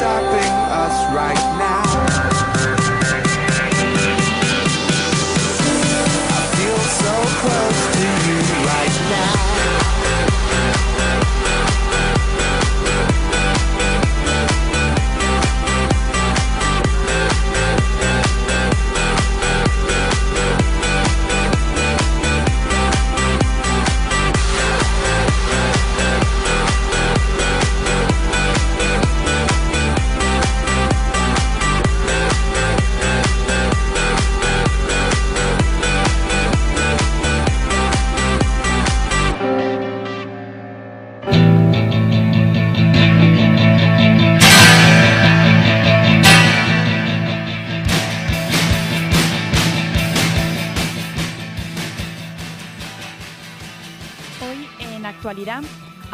stopping us right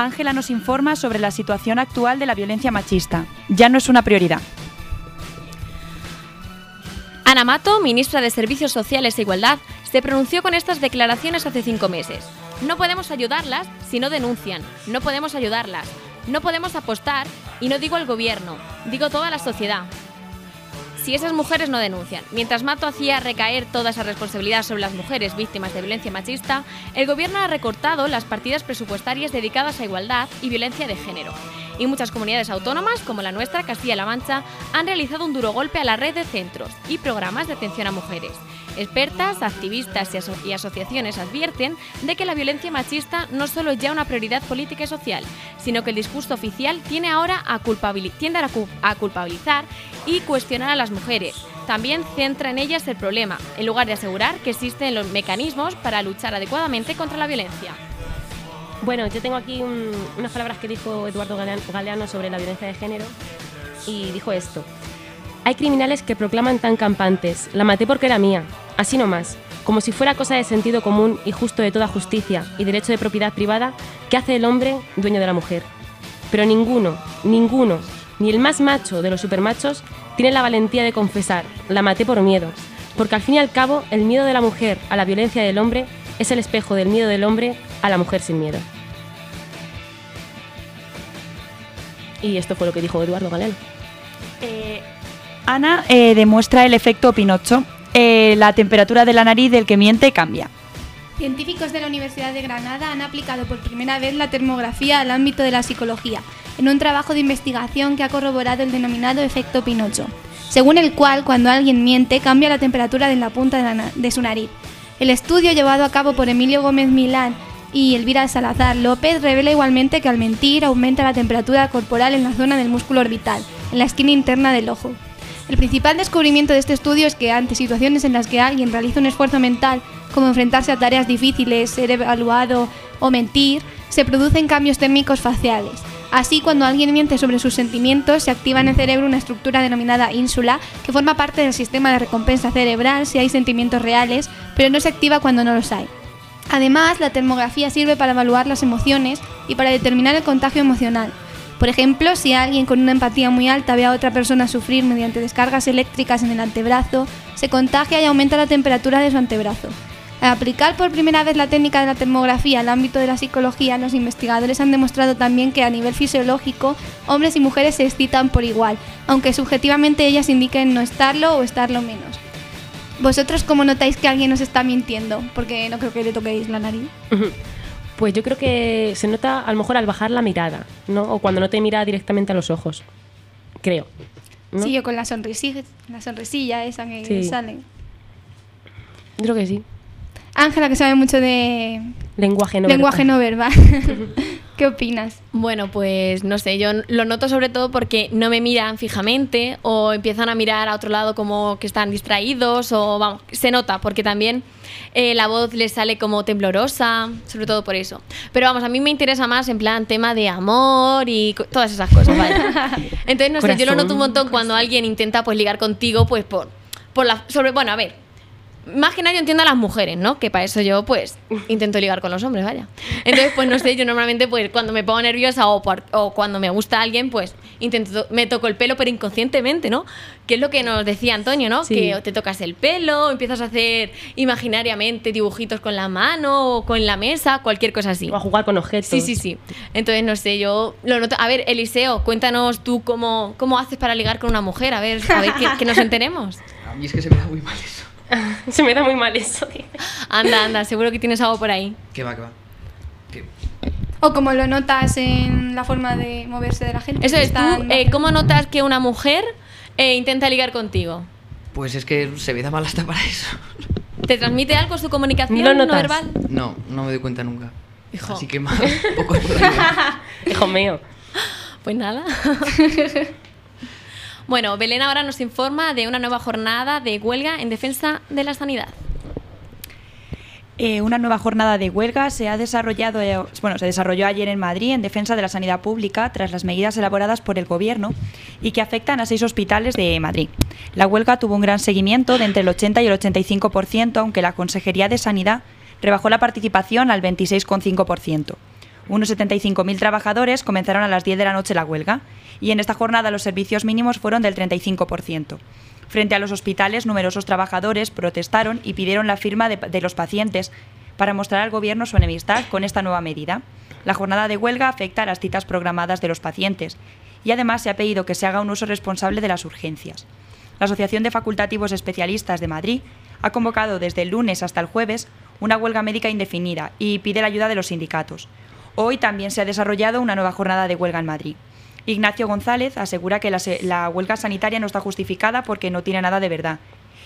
Ángela nos informa sobre la situación actual de la violencia machista. Ya no es una prioridad. Ana Mato, ministra de Servicios Sociales e Igualdad, se pronunció con estas declaraciones hace cinco meses. No podemos ayudarlas si no denuncian. No podemos ayudarlas. No podemos apostar, y no digo al gobierno, digo toda la sociedad. Si esas mujeres no denuncian, mientras Mato hacía recaer toda esa responsabilidad sobre las mujeres víctimas de violencia machista, el gobierno ha recortado las partidas presupuestarias dedicadas a igualdad y violencia de género. Y muchas comunidades autónomas, como la nuestra, Castilla-La Mancha, han realizado un duro golpe a la red de centros y programas de atención a mujeres. Expertas, activistas y, aso- y asociaciones advierten de que la violencia machista no solo es ya una prioridad política y social, sino que el discurso oficial tiene ahora a tiende a, cu- a culpabilizar y cuestionar a las mujeres. También centra en ellas el problema, en lugar de asegurar que existen los mecanismos para luchar adecuadamente contra la violencia. Bueno, yo tengo aquí un- unas palabras que dijo Eduardo Galeano sobre la violencia de género y dijo esto. Hay criminales que proclaman tan campantes, la maté porque era mía, así nomás, como si fuera cosa de sentido común y justo de toda justicia y derecho de propiedad privada que hace el hombre dueño de la mujer. Pero ninguno, ninguno, ni el más macho de los supermachos tiene la valentía de confesar, la maté por miedo, porque al fin y al cabo el miedo de la mujer a la violencia del hombre es el espejo del miedo del hombre a la mujer sin miedo. Y esto fue lo que dijo Eduardo Galeano. Eh, Ana eh, demuestra el efecto Pinocho. Eh, la temperatura de la nariz del que miente cambia. Científicos de la Universidad de Granada han aplicado por primera vez la termografía al ámbito de la psicología, en un trabajo de investigación que ha corroborado el denominado efecto Pinocho, según el cual cuando alguien miente cambia la temperatura de la punta de, su nariz. El estudio llevado a cabo por Emilio Gómez Milán y Elvira Salazar López revela igualmente que al mentir aumenta la temperatura corporal en la zona del músculo orbital, en la esquina interna del ojo. El principal descubrimiento de este estudio es que ante situaciones en las que alguien realiza un esfuerzo mental, como enfrentarse a tareas difíciles, ser evaluado o mentir, se producen cambios térmicos faciales. Así, cuando alguien miente sobre sus sentimientos, se activa en el cerebro una estructura denominada ínsula, que forma parte del sistema de recompensa cerebral si hay sentimientos reales, pero no se activa cuando no los hay. Además, la termografía sirve para evaluar las emociones y para determinar el contagio emocional. Por ejemplo, si alguien con una empatía muy alta ve a otra persona sufrir mediante descargas eléctricas en el antebrazo, se contagia y aumenta la temperatura de su antebrazo. Al aplicar por primera vez la técnica de la termografía al ámbito de la psicología, los investigadores han demostrado también que a nivel fisiológico hombres y mujeres se excitan por igual, aunque subjetivamente ellas indiquen no estarlo o estarlo menos. ¿Vosotros cómo notáis que alguien os está mintiendo? Porque no creo que le toquéis la nariz. Pues yo creo que se nota a lo mejor al bajar la mirada, ¿no? O cuando no te mira directamente a los ojos. Creo. ¿no? Sí, yo con la sonrisilla, la sonrisilla esa que Sí. sale. Yo creo que sí. Ángela, que sabe mucho de Lenguaje no lenguaje verbal. no verbal. ¿Qué opinas? Bueno, pues no sé, yo lo noto sobre todo porque no me miran fijamente o empiezan a mirar a otro lado como que están distraídos o vamos, se nota porque también eh, la voz les sale como temblorosa, sobre todo por eso. Pero vamos, a mí me interesa más en plan tema de amor y todas esas cosas, ¿vale? Entonces, no sé, yo lo Corazón, noto un montón cuando alguien intenta pues ligar contigo pues por, por la... Sobre, bueno, a ver, más que nada yo entiendo a las mujeres, ¿no? Que para eso yo, pues, intento ligar con los hombres, vaya. Entonces, pues, no sé, yo normalmente, pues, cuando me pongo nerviosa o, por- o cuando me gusta alguien, pues, intento, me toco el pelo, pero inconscientemente, ¿no? Que es lo que nos decía Antonio, ¿no? Sí. Que te tocas el pelo, empiezas a hacer imaginariamente dibujitos con la mano o con la mesa, cualquier cosa así. O a jugar con objetos. Sí, sí, sí. Entonces, no sé, yo lo noto. A ver, Eliseo, cuéntanos tú cómo, cómo haces para ligar con una mujer, a ver, a ver que, que nos enteremos. A mí es que se me da muy mal eso. Se me da muy mal eso. Anda, anda, seguro que tienes algo por ahí. Que va, que va. Que- O como lo notas en la forma de moverse de la gente. Eso es, tú, eh, ¿cómo notas que una mujer eh, intenta ligar contigo? Pues es que se me da mal hasta para eso. ¿Te transmite algo su comunicación Lo no notas. verbal? No, no me doy cuenta nunca. Hijo. Así que más, poco. Hijo mío. Pues nada. Bueno, Belén ahora nos informa de una nueva jornada de huelga en defensa de la sanidad. Eh, una nueva jornada de huelga se ha desarrollado, eh, bueno, se desarrolló ayer en Madrid en defensa de la sanidad pública tras las medidas elaboradas por el gobierno y que afectan a seis hospitales de Madrid. La huelga tuvo un gran seguimiento de entre el 80 y el 85%, aunque la Consejería de Sanidad rebajó la participación al 26,5%. Unos 75.000 trabajadores comenzaron a las 10 de la noche la huelga y en esta jornada los servicios mínimos fueron del 35%. Frente a los hospitales, numerosos trabajadores protestaron y pidieron la firma de, los pacientes para mostrar al Gobierno su enemistad con esta nueva medida. La jornada de huelga afecta a las citas programadas de los pacientes y además se ha pedido que se haga un uso responsable de las urgencias. La Asociación de Facultativos Especialistas de Madrid ha convocado desde el lunes hasta el jueves una huelga médica indefinida y pide la ayuda de los sindicatos. Hoy también se ha desarrollado una nueva jornada de huelga en Madrid. Ignacio González asegura que la, huelga sanitaria no está justificada porque no tiene nada de verdad.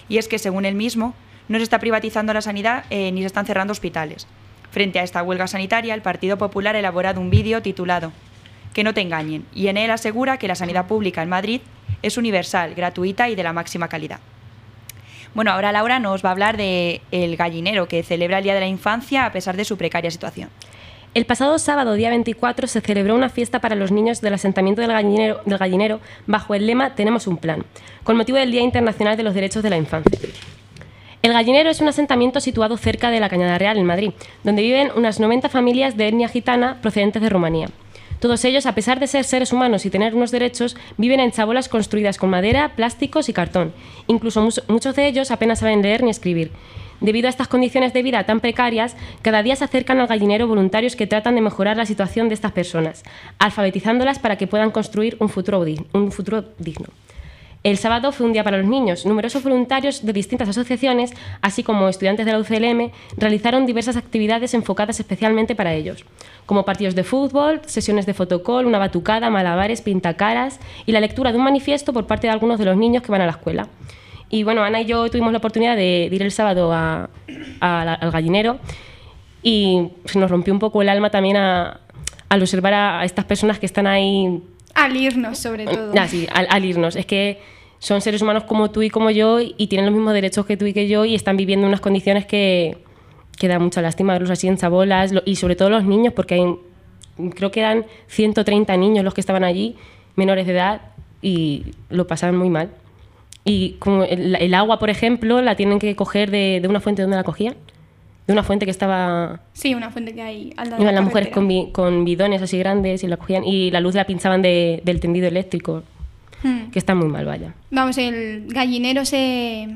Y es que, según él mismo, no se está privatizando la sanidad eh, ni se están cerrando hospitales. Frente a esta huelga sanitaria, el Partido Popular ha elaborado un vídeo titulado Que no te engañen, y en él asegura que la sanidad pública en Madrid es universal, gratuita y de la máxima calidad. Bueno, ahora Laura nos va a hablar de El Gallinero, que celebra el Día de la Infancia a pesar de su precaria situación. El pasado sábado, día 24, se celebró una fiesta para los niños del asentamiento del gallinero, bajo el lema Tenemos un plan, con motivo del Día Internacional de los Derechos de la Infancia. El Gallinero es un asentamiento situado cerca de la Cañada Real, en Madrid, donde viven unas 90 familias de etnia gitana procedentes de Rumanía. Todos ellos, a pesar de ser seres humanos y tener unos derechos, viven en chabolas construidas con madera, plásticos y cartón. Incluso muchos de ellos apenas saben leer ni escribir. Debido a estas condiciones de vida tan precarias, cada día se acercan al gallinero voluntarios que tratan de mejorar la situación de estas personas, alfabetizándolas para que puedan construir un futuro, un futuro digno. El sábado fue un día para los niños. Numerosos voluntarios de distintas asociaciones, así como estudiantes de la UCLM, realizaron diversas actividades enfocadas especialmente para ellos, como partidos de fútbol, sesiones de fotocall, una batucada, malabares, pintacaras y la lectura de un manifiesto por parte de algunos de los niños que van a la escuela. Y bueno, Ana y yo tuvimos la oportunidad de, de ir el sábado a- a la- al gallinero y se nos rompió un poco el alma también a- al observar a- estas personas que están ahí Al irnos, sobre todo. Ah, sí, al, al irnos. Es que son seres humanos como tú y como yo y tienen los mismos derechos que tú y que yo y están viviendo unas condiciones que, que da mucha lástima verlos así en chabolas y sobre todo los niños porque hay, creo que eran 130 niños los que estaban allí, menores de edad y lo pasaban muy mal. Y como el, el agua, por ejemplo, la tienen que coger de, de una fuente donde la cogían. De una fuente que estaba Sí, una fuente que hay al lado Iban la las mujeres con, bi- con bidones así grandes y la cogían y la luz la pinchaban de- del tendido eléctrico, Hmm. que está muy mal, vaya. Vamos, el gallinero se,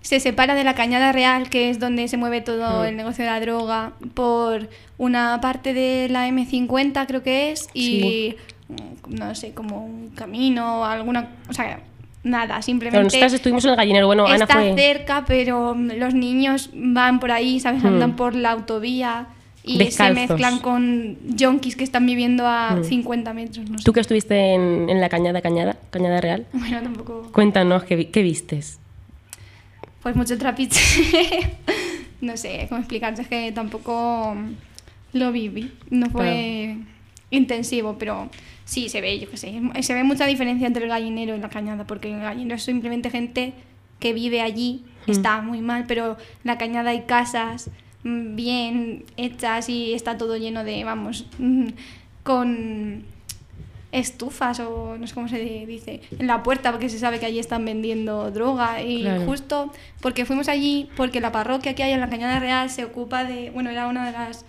se separa de la cañada real, que es donde se mueve todo Mm. el negocio de la droga, por una parte de la M50 creo que es, y mm, no sé, como un camino, alguna... O sea, nada, Pero simplemente... nosotras estuvimos en el gallinero, bueno, Ana está fue... cerca, pero los niños van por ahí, ¿sabes? Andan por la autovía y Descalzos. se mezclan con yonkis que están viviendo a Hmm. 50 metros, no sé. Tú que estuviste en, en la cañada, cañada, cañada real, Bueno, tampoco... cuéntanos qué, qué vistes. Pues mucho trapiche. no sé cómo explicarse, es que tampoco lo viví. No fue intensivo, pero sí se ve, yo qué sé. Se ve mucha diferencia entre el gallinero y la cañada, porque el gallinero es simplemente gente que vive allí, Mm. está muy mal, pero en la cañada hay casas mm, bien hechas y está todo lleno de, vamos, mm, con estufas o no sé cómo se dice, en la puerta porque se sabe que allí están vendiendo droga y Claro. justo porque fuimos allí, porque la parroquia que hay en la Cañada Real se ocupa de, bueno, era una de las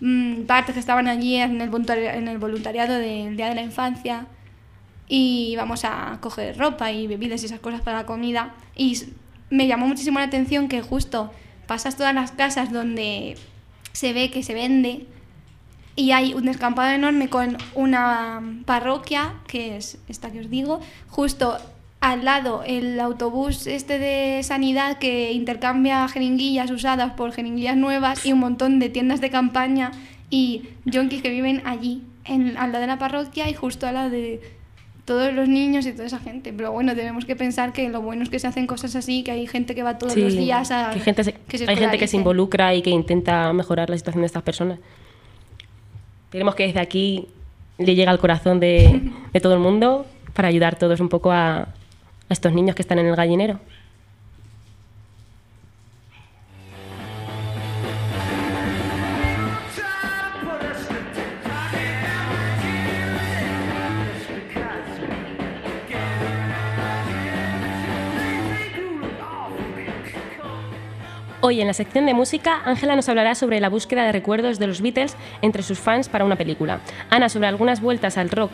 mm, partes que estaban allí en el, en el voluntariado del Día de la Infancia y íbamos a coger ropa y bebidas y esas cosas para la comida. Y me llamó muchísimo la atención que justo pasas todas las casas donde se ve que se vende y hay un descampado enorme con una parroquia, que es esta que os digo, justo al lado el autobús este de sanidad que intercambia jeringuillas usadas por jeringuillas nuevas y un montón de tiendas de campaña y yonkis que viven allí, en, al lado de la parroquia y justo al lado de todos los niños y toda esa gente. Pero bueno, tenemos que pensar que lo bueno es que se hacen cosas así, que hay gente que va todos Sí, los días a... que gente se- que se hay gente que se involucra y que intenta mejorar la situación de estas personas. Queremos que desde aquí le llegue al corazón de, de todo el mundo para ayudar todos un poco a, a estos niños que están en el gallinero. Hoy en la sección de música, Ángela nos hablará sobre la búsqueda de recuerdos de los Beatles entre sus fans para una película. Ana sobre algunas vueltas al rock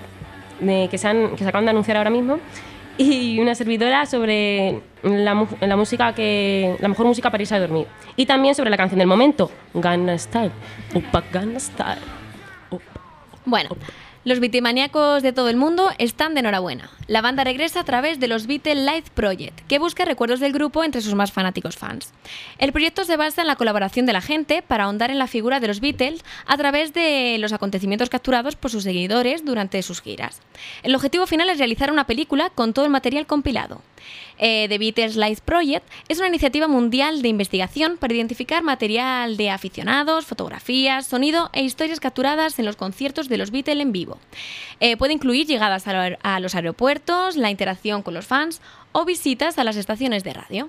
de- que, se que se acaban de anunciar ahora mismo. Y una servidora sobre la, la música que la mejor música para irse a dormir. Y también sobre la canción del momento, Gangnam Style. Opa, Gangnam Style. Opa. Bueno, los bitemaníacos de todo el mundo están de enhorabuena. La banda regresa a través de los Beatle Live Project, que busca recuerdos del grupo entre sus más fanáticos fans. El proyecto se basa en la colaboración de la gente para ahondar en la figura de los Beatles a través de los acontecimientos capturados por sus seguidores durante sus giras. El objetivo final es realizar una película con todo el material compilado. Eh, The Beatles Live Project es una iniciativa mundial de investigación para identificar material de aficionados, fotografías, sonido e historias capturadas en los conciertos de los Beatles en vivo. Eh, puede incluir llegadas a los aeropuertos, la interacción con los fans o visitas a las estaciones de radio.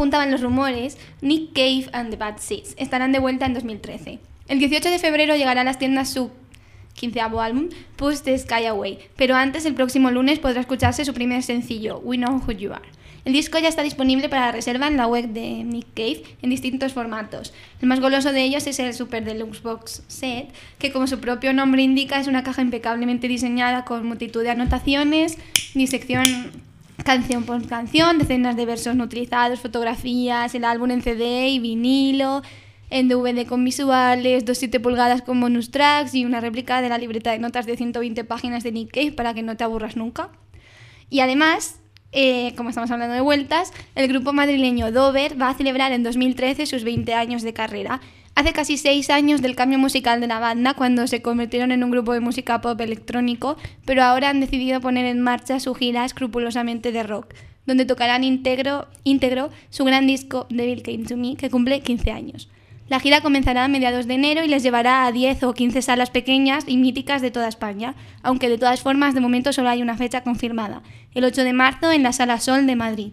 apuntaban los rumores, Nick Cave and the Bad Seeds estarán de vuelta en 2013. El 18 de febrero llegará a las tiendas su quinceavo álbum, Push the Sky Away, pero antes, el próximo lunes, podrá escucharse su primer sencillo, We Know Who You Are. El disco ya está disponible para reserva en la web de Nick Cave en distintos formatos. El más goloso de ellos es el Super Deluxe Box Set, que como su propio nombre indica es una caja impecablemente diseñada con multitud de anotaciones, disección canción por canción, decenas de versos no utilizados, fotografías, el álbum en CD y vinilo, en DVD con visuales, dos 7 pulgadas con bonus tracks y una réplica de la libreta de notas de 120 páginas de Nick Cave para que no te aburras nunca. Y además, eh, como estamos hablando de vueltas, el grupo madrileño Dover va a celebrar en 2013 sus 20 años de carrera. Hace casi 6 años del cambio musical de la banda, cuando se convirtieron en un grupo de música pop electrónico, pero ahora han decidido poner en marcha su gira escrupulosamente de rock, donde tocarán íntegro, íntegro su gran disco Devil Came to Me, que cumple 15 años. La gira comenzará a mediados de enero y les llevará a 10 o 15 salas pequeñas y míticas de toda España, aunque de todas formas de momento solo hay una fecha confirmada, el 8 de marzo en la Sala Sol de Madrid.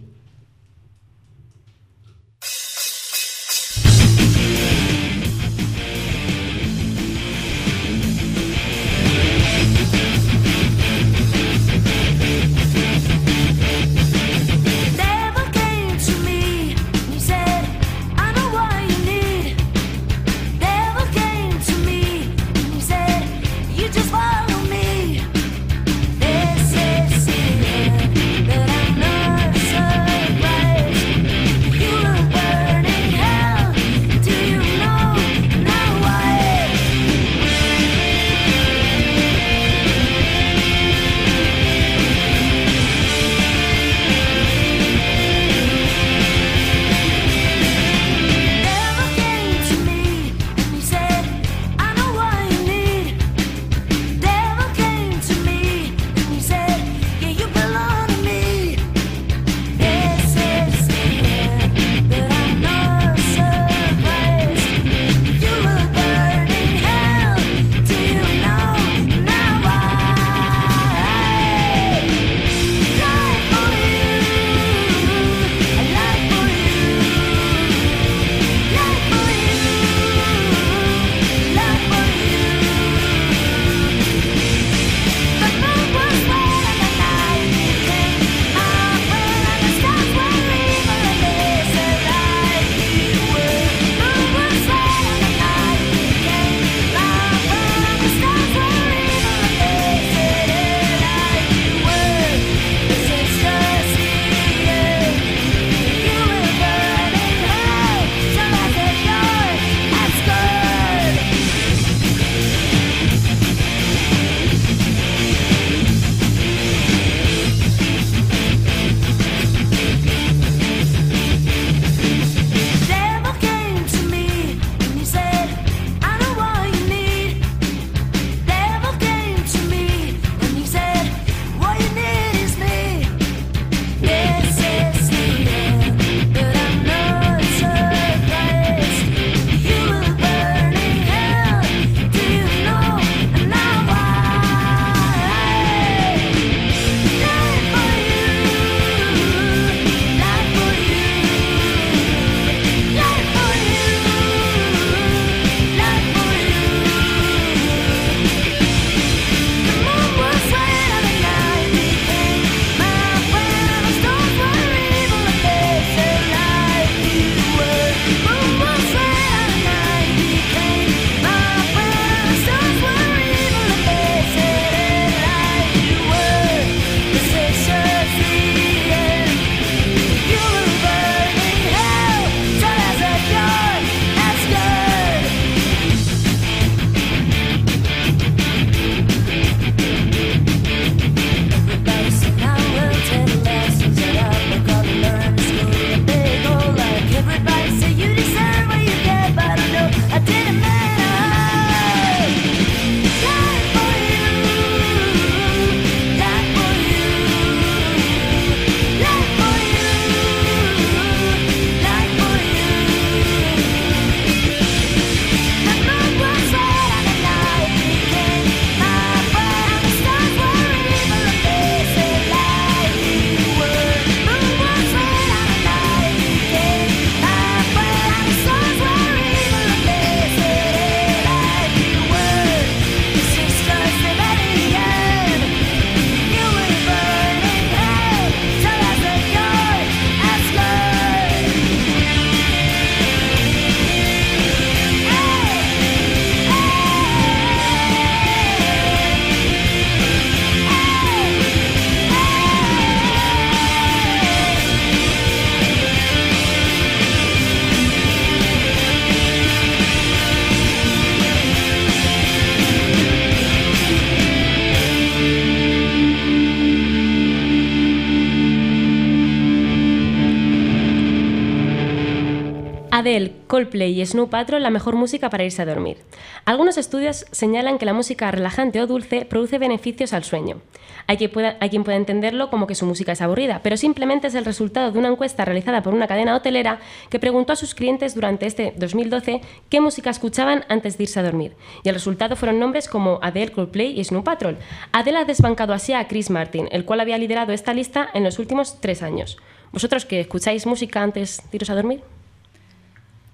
Coldplay y Snow Patrol la mejor música para irse a dormir. Algunos estudios señalan que la música relajante o dulce produce beneficios al sueño. Hay quien, pueda, entenderlo como que su música es aburrida, pero simplemente es el resultado de una encuesta realizada por una cadena hotelera que preguntó a sus clientes durante este 2012 qué música escuchaban antes de irse a dormir. Y el resultado fueron nombres como Adele, Coldplay y Snow Patrol. Adele ha desbancado así a Chris Martin, el cual había liderado esta lista en los últimos tres años. ¿Vosotros que escucháis música antes de iros a dormir?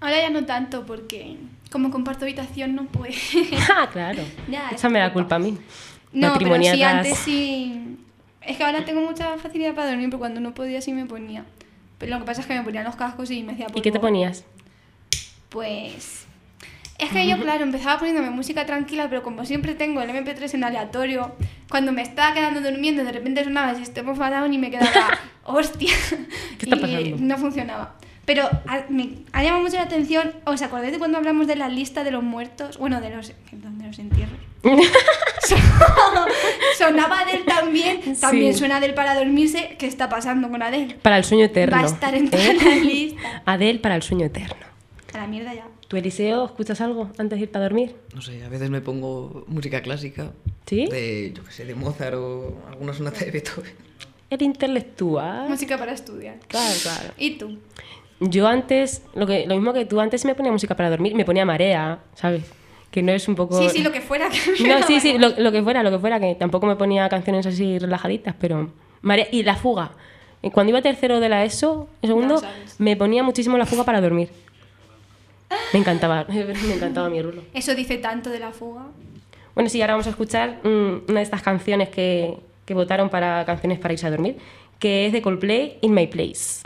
Ahora ya no tanto porque como comparto habitación no puedo. ah, claro. Ya, es Échame la culpa. a mí. no, pero sí, antes sí. Es que ahora tengo mucha facilidad para dormir, pero cuando no podía sí me ponía. Pero lo que pasa es que me ponían los cascos y me hacía ¿Y qué te polvo. ponías? Pues. Es que yo, claro, empezaba poniéndome música tranquila, pero como siempre tengo el MP3 en aleatorio, cuando me estaba quedando durmiendo, de repente sonaba el sistema Down y me quedaba, hostia. ¿Qué está y pasando? no funcionaba. Pero a- me ha llamado mucho la atención, ¿os acordáis de cuando hablamos de la lista de los muertos? Bueno, de los, de los entierros. Sonaba Adele también, también Sí. suena Adele para dormirse. ¿Qué está pasando con Adele? Para el sueño eterno. Va a estar en toda ¿eh? la lista. Adele para el sueño eterno. A la mierda ya. ¿Tu Eliseo escuchas algo antes de irte a dormir? No sé, a veces me pongo música clásica. ¿Sí? De, yo qué sé, de Mozart o alguna sonata de Beethoven. El intelectual. Música para estudiar. Claro, claro. ¿Y tú? Yo antes, lo, que, lo mismo que tú, antes me ponía música para dormir, me ponía marea, ¿sabes? Que no es un poco... Sí, sí, lo que fuera. que No, sí, sí, lo, lo que fuera, lo que fuera, que tampoco me ponía canciones así relajaditas, pero... Marea, y la fuga. Eh, Cuando iba tercero de la ESO, segundo, me ponía muchísimo la fuga para dormir. Me encantaba, me encantaba mi rulo. Eso dice tanto de la fuga. Bueno, sí, ahora vamos a escuchar mm, una de estas canciones que, que votaron para canciones para irse a dormir, que es de Coldplay, In My Place.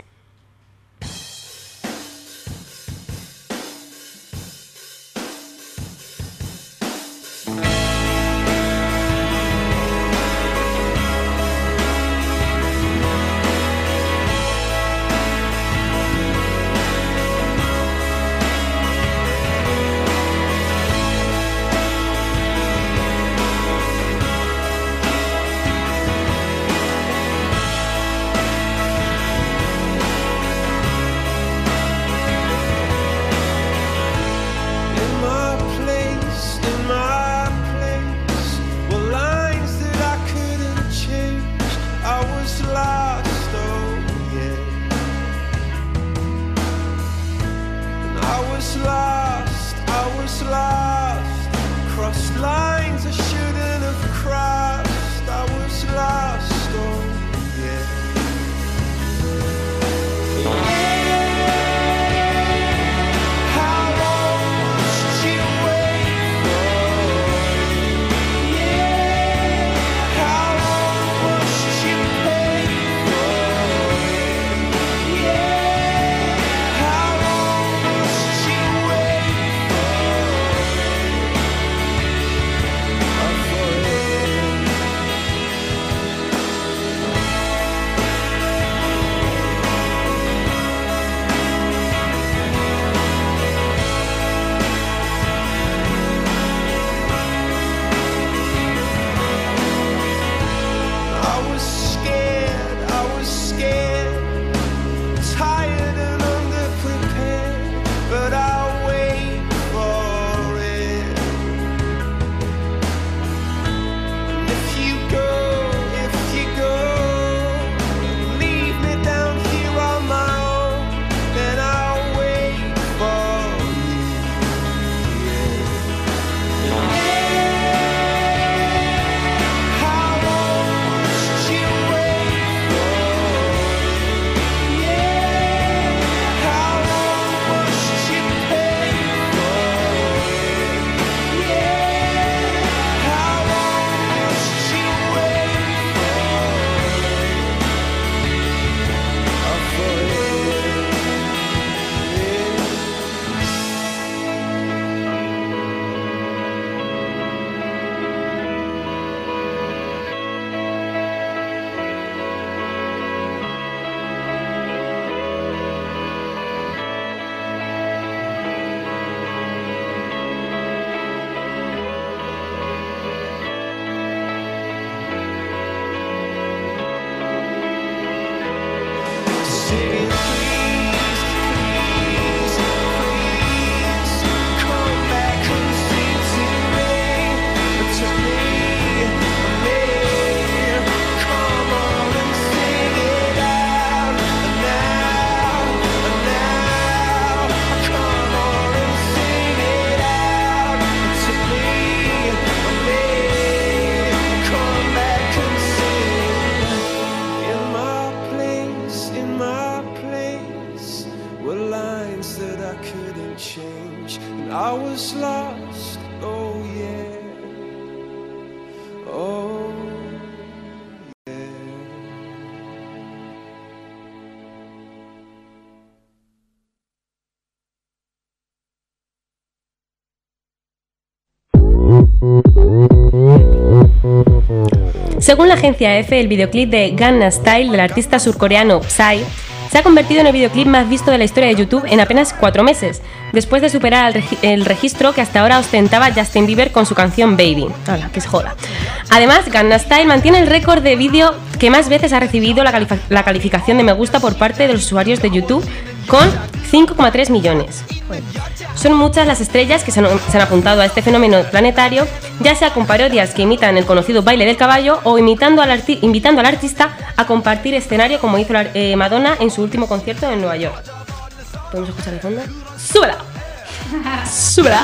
Según la agencia EFE, el videoclip de Gangnam Style del artista surcoreano Psy se ha convertido en el videoclip más visto de la historia de YouTube en apenas cuatro meses, después de superar el, regi- el registro que hasta ahora ostentaba Justin Bieber con su canción Baby. Hala, que joda. Además, Gangnam Style mantiene el récord de vídeo que más veces ha recibido la calificación de me gusta por parte de los usuarios de YouTube, con 5,3 millones. Son muchas las estrellas que se han, apuntado a este fenómeno planetario, ya sea con parodias que imitan el conocido baile del caballo o invitando al artista a compartir escenario como hizo eh, Madonna en su último concierto en Nueva York. ¿Podemos escuchar de fondo? ¡Súbela! ¡Súbela!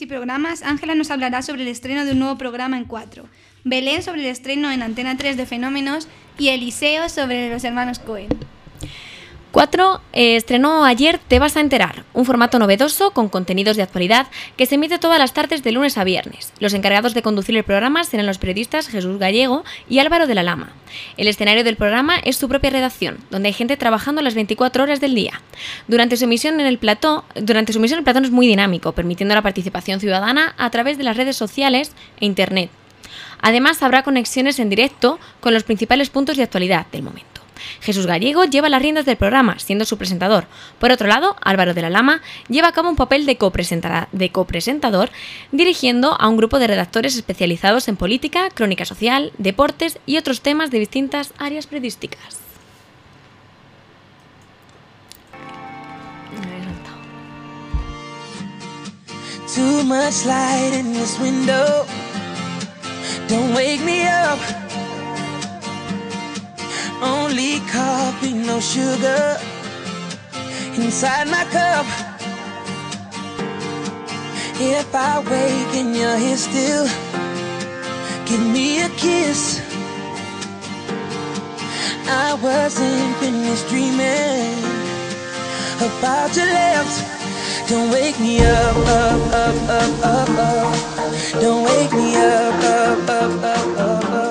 Y Programas, Ángela nos hablará sobre el estreno de un nuevo programa en 4, Belén sobre el estreno en Antena 3 de Fenómenos y Eliseo sobre los hermanos Cohen. 4. estrenó ayer Te vas a enterar, un formato novedoso con contenidos de actualidad que se emite todas las tardes de lunes a viernes. Los encargados de conducir el programa serán los periodistas Jesús Gallego y Álvaro de la Lama. El escenario del programa es su propia redacción, donde hay gente trabajando las 24 horas del día. Durante su emisión en el plató, durante su emisión el platón es muy dinámico, permitiendo la participación ciudadana a través de las redes sociales e internet. Además, habrá conexiones en directo con los principales puntos de actualidad del momento. Jesús Gallego lleva las riendas del programa, siendo su presentador. Por otro lado, Álvaro de la Lama lleva a cabo un papel de, de copresentador, dirigiendo a un grupo de redactores especializados en política, crónica social, deportes y otros temas de distintas áreas periodísticas. Coffee, no sugar. Inside my cup. If I wake and you're here still, give me a kiss. I wasn't finished dreaming about your lips. Don't wake me up, up, up, up, up, up. Don't wake me up, up, up, up, up, up.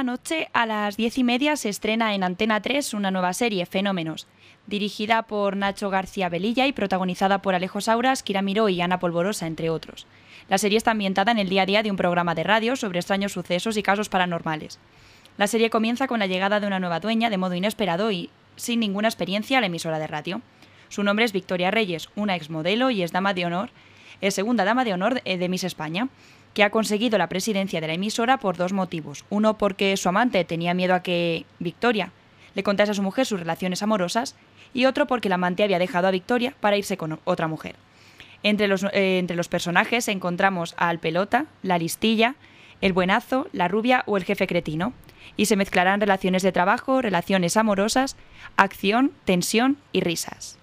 Esta a las diez y media se estrena en Antena 3 una nueva serie, Fenómenos, dirigida por Nacho García Velilla y protagonizada por Alejo Sauras, Kira Miró y Ana Polvorosa, entre otros. La serie está ambientada en el día a día de un programa de radio sobre extraños sucesos y casos paranormales. La serie comienza con la llegada de una nueva dueña de modo inesperado y sin ninguna experiencia a la emisora de radio. Su nombre es Victoria Reyes, una exmodelo y es dama de honor, es segunda dama de honor eh, de Miss España, que ha conseguido la presidencia de la emisora por dos motivos. Uno porque su amante tenía miedo a que Victoria le contase a su mujer sus relaciones amorosas y otro porque la amante había dejado a Victoria para irse con otra mujer. Entre los, eh, entre los personajes encontramos al pelota, la listilla, el buenazo, la rubia o el jefe cretino. Y se mezclarán relaciones de trabajo, relaciones amorosas, acción, tensión y risas.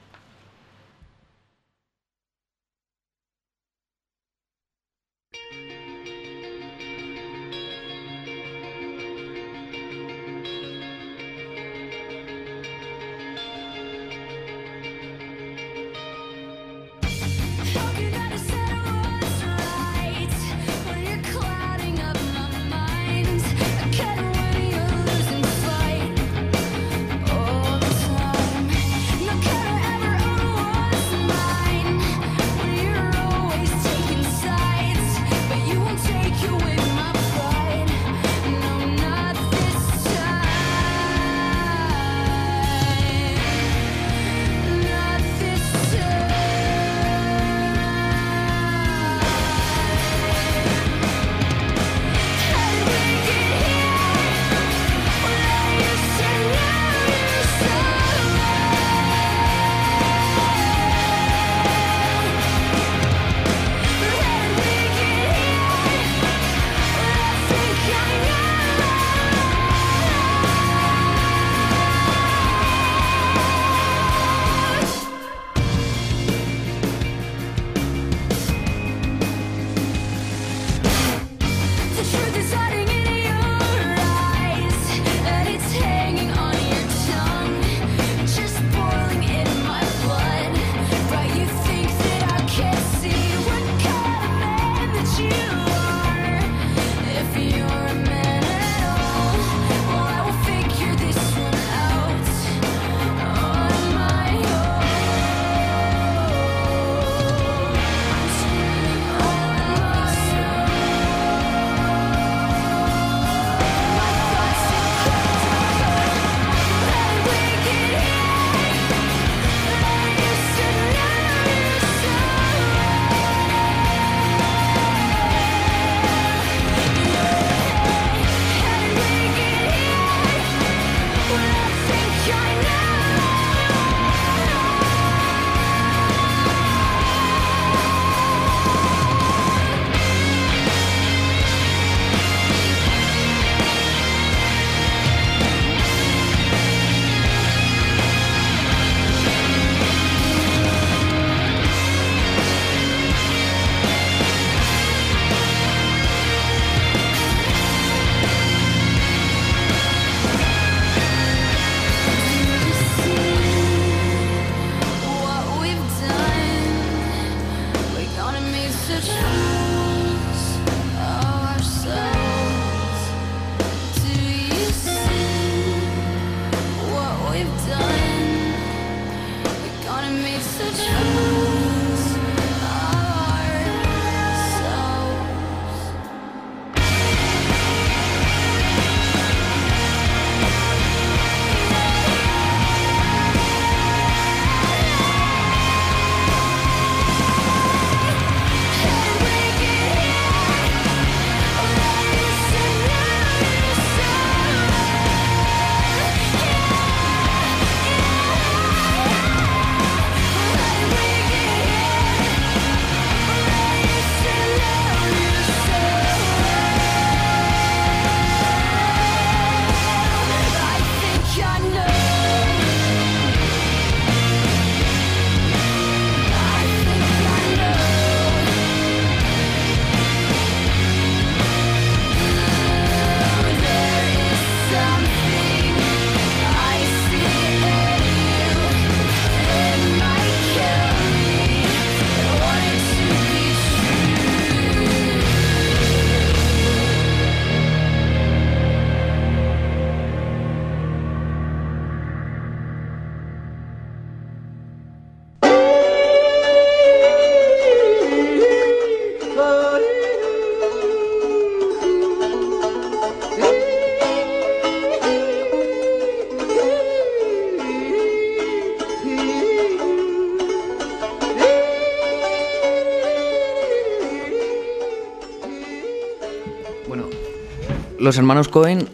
Los hermanos Cohen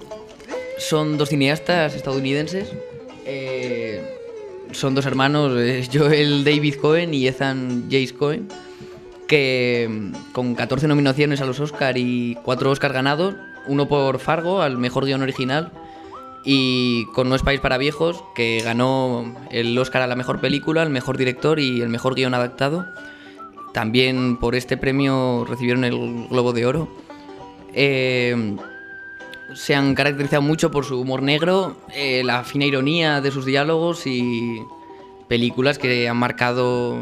son dos cineastas estadounidenses. Eh, son dos hermanos, eh, Joel David Cohen y Ethan Jace Cohen, que mm, con 14 nominaciones a los Oscar y 4 Oscar ganados, uno por Fargo al mejor guion original y con No es país para viejos, que ganó el Oscar a la mejor película, el mejor director y el mejor guion adaptado. También por este premio recibieron el Globo de Oro. Eh, se han caracterizado mucho por su humor negro, eh, la fina ironía de sus diálogos y películas que han marcado,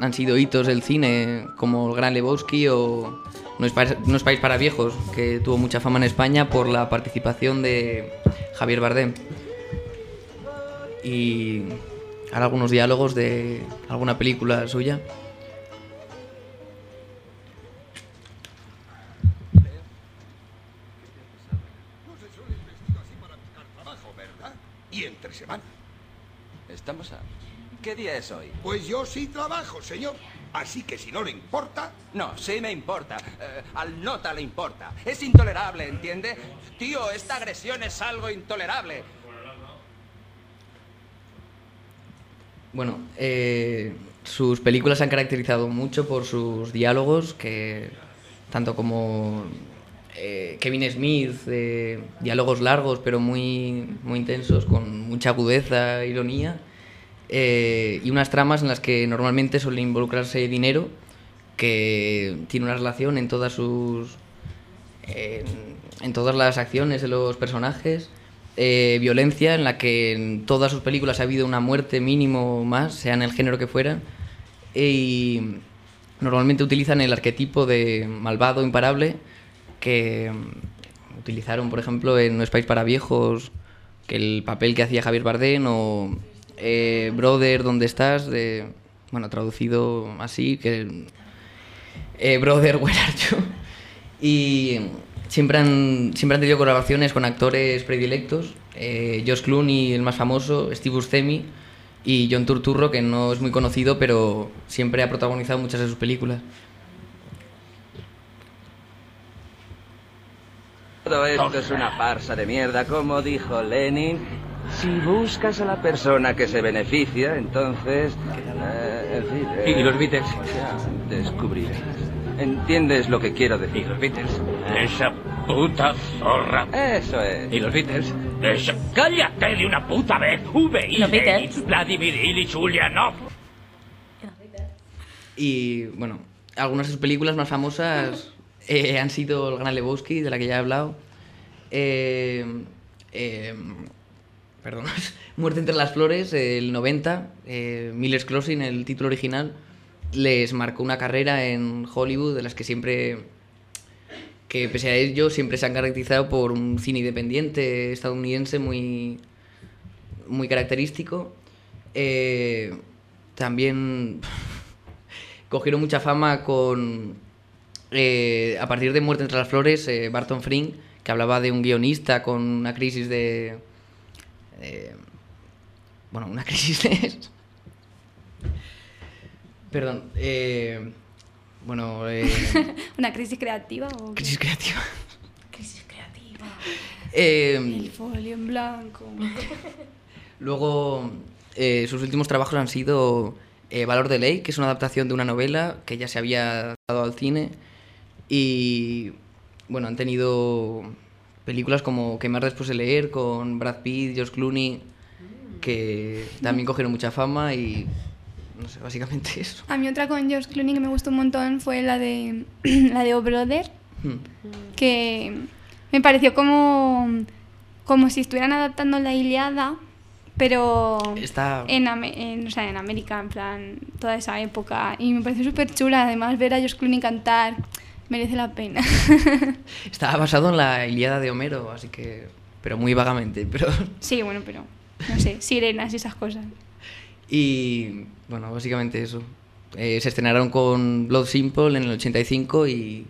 han sido hitos del cine, como El Gran Lebowski o No es, País, No es País para Viejos, que tuvo mucha fama en España por la participación de Javier Bardem. Y ahora algunos diálogos de alguna película suya. Estamos a... ¿Qué día es hoy? Pues yo sí trabajo, señor. Así que si no le importa... No, sí me importa. Eh, al nota le importa. Es intolerable, ¿entiende? Tío, esta agresión es algo intolerable. Bueno, eh, sus películas se han caracterizado mucho por sus diálogos, que tanto como eh, Kevin Smith, eh, diálogos largos pero muy, muy intensos, con mucha agudeza, ironía, eh, y unas tramas en las que normalmente suele involucrarse dinero, que tiene una relación en todas sus en, en todas las acciones de los personajes. eh, violencia en la que en todas sus películas ha habido una muerte mínimo más, sea en el género que fuera. Y normalmente utilizan el arquetipo de malvado imparable que utilizaron, por ejemplo, en No es para viejos, que el papel que hacía Javier Bardem o eh, Brother, ¿dónde estás? De, bueno, traducido así, que eh, Brother, Where are you? Y siempre han, siempre han tenido colaboraciones con actores predilectos. Eh, Josh Clooney, el más famoso, Steve Buscemi y John Turturro, que no es muy conocido, pero siempre ha protagonizado muchas de sus películas. Todo esto es una farsa de mierda, como dijo Lenin. Si buscas a la persona que se beneficia, entonces... eh, en fin, eh, ¿Y los Beatles? ya descubrirás. ¿Entiendes lo que quiero decir? ¿Y los Beatles? Esa puta zorra. Eso es. ¿Y los Beatles? Esa... ¡Cállate de una puta vez! V. Los Beatles. Vladimir Ilich Ulyanov. Y bueno, algunas de sus películas más famosas eh, han sido El Gran Lebowski, de la que ya he hablado. Eh, eh, perdón, Muerte entre las flores, el 90, eh, Miller's Crossing, el título original, les marcó una carrera en Hollywood de las que siempre, que pese a ello, siempre se han caracterizado por un cine independiente estadounidense muy, muy característico. Eh, también cogieron mucha fama con eh, a partir de Muerte entre las flores eh, Barton Frink que hablaba de un guionista con una crisis de eh, bueno una crisis de perdón eh, bueno eh, ¿Una crisis creativa o qué? crisis creativa Crisis creativa. Eh, El folio en blanco. Luego, sus últimos trabajos han sido Valor de Ley, que es una adaptación de una novela que ya se había dado al cine. Y bueno, han tenido películas como Quemar después de leer con Brad Pitt, George Clooney, que también cogieron mucha fama y no sé, básicamente eso. A mí otra con George Clooney que me gustó un montón fue la de la de O Brother, Hmm. que me pareció como como si estuvieran adaptando la Iliada, pero Está- en, en, o sea, en América, en plan, toda esa época. Y me pareció súper chula, además ver a George Clooney cantar merece la pena. Estaba basado en la Ilíada de Homero, así que... Pero muy vagamente, pero... sí, bueno, pero no sé, sirenas y esas cosas. Y bueno, básicamente eso. Eh, se estrenaron con Blood Simple en el 85 y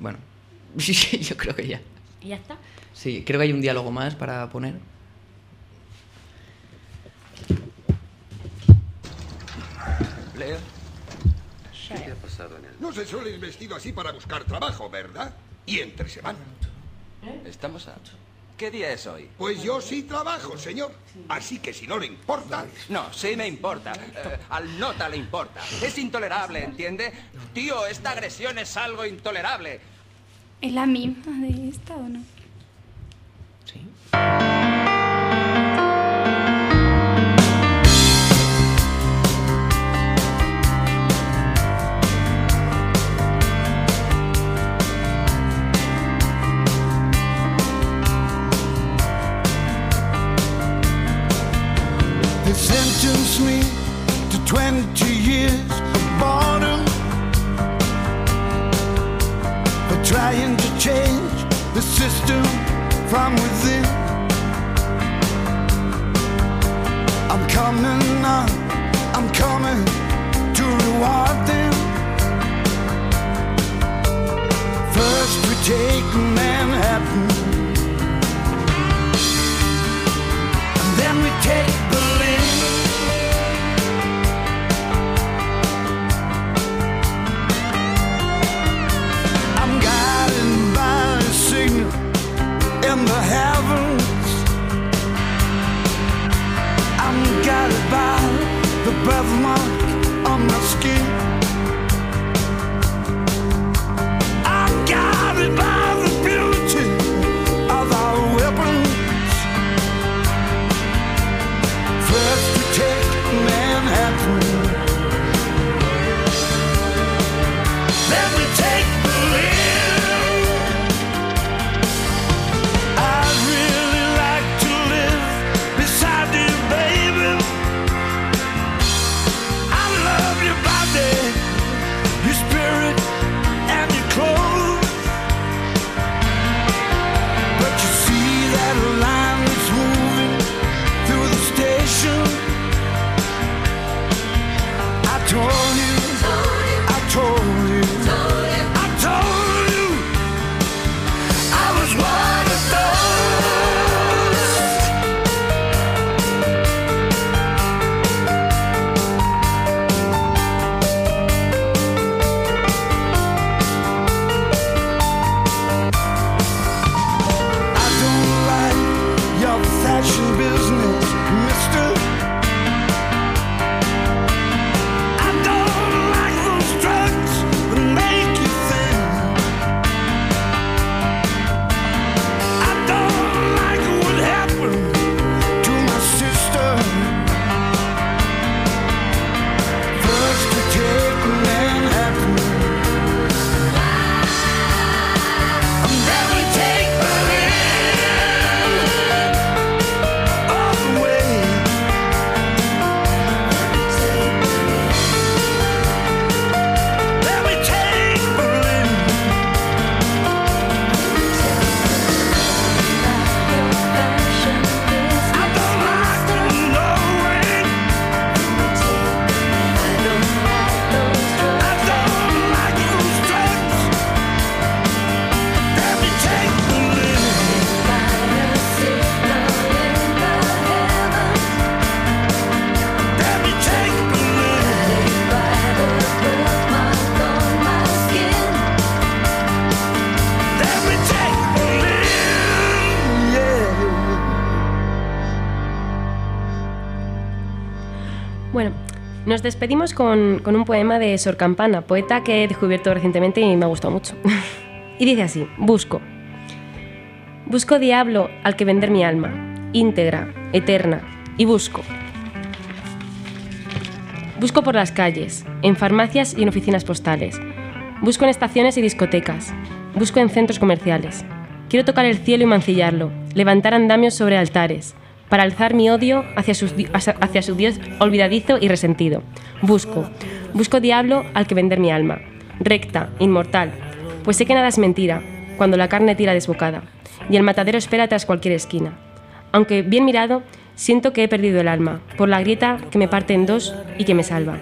bueno, yo creo que ya. ¿Y ya está? Sí, creo que hay un diálogo más para poner. Leo. ¿Qué No se suele ir vestido así para buscar trabajo, ¿verdad? Y entre semana. Estamos a... ¿Qué día es hoy? Pues yo sí trabajo, señor. Así que si no le importa... No, sí me importa. Eh, al nota le importa. Es intolerable, ¿entiende? Tío, esta agresión es algo intolerable. ¿Es la misma de esta o no? They sentenced me to 20 years of boredom for trying to change the system from within. I'm coming now, I'm coming to reward them. First we take Manhattan, and then we take in the heavens. I'm guided by the birthmark on my skin. Despedimos con, con un poema de Sor Campana, poeta que he descubierto recientemente y me ha gustado mucho. y dice así, busco. Busco diablo al que vender mi alma, íntegra, eterna, y busco. Busco por las calles, en farmacias y en oficinas postales. Busco en estaciones y discotecas. Busco en centros comerciales. Quiero tocar el cielo y mancillarlo, levantar andamios sobre altares, para alzar mi odio hacia, sus hacia su Dios olvidadizo y resentido. Busco, busco diablo al que vender mi alma, recta, inmortal, pues sé que nada es mentira, cuando la carne tira desbocada, y el matadero espera tras cualquier esquina. Aunque bien mirado, siento que he perdido el alma, por la grieta que me parte en dos y que me salva.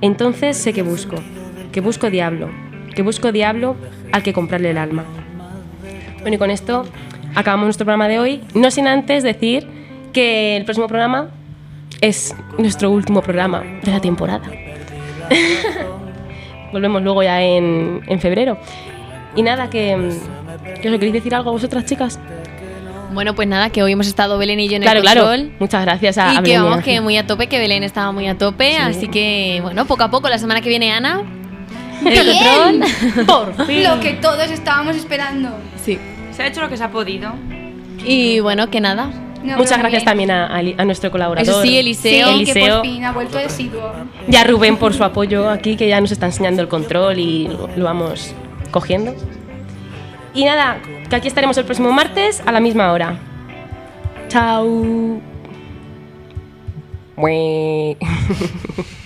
Entonces sé que busco, que busco diablo, que busco diablo al que comprarle el alma. Bueno, y con esto acabamos nuestro programa de hoy, no sin antes decir que el próximo programa es nuestro último programa de la temporada. Volvemos luego ya en, en febrero. Y nada, que, ¿Qué os queréis decir algo vosotras, chicas? Bueno, pues nada, que hoy hemos estado Belén y yo en Claro, el claro. control. Muchas gracias a, Y a que Belén y vamos, a que muy a tope, que Belén estaba muy a tope, así que bueno, poco a poco, la semana que viene Ana. el control. Por fin. Lo que todos estábamos esperando. Sí. Se ha hecho lo que se ha podido. Y bueno, que nada. No, Muchas gracias bien. también a, a Eli- a nuestro colaborador. Eso sí, Sí, Eliseo. que Eliseo. por fin ha vuelto Deciduo. Y a Rubén por su apoyo aquí, que ya nos está enseñando el control y lo, lo vamos cogiendo. Y nada, que aquí estaremos el próximo martes a la misma hora. Chao.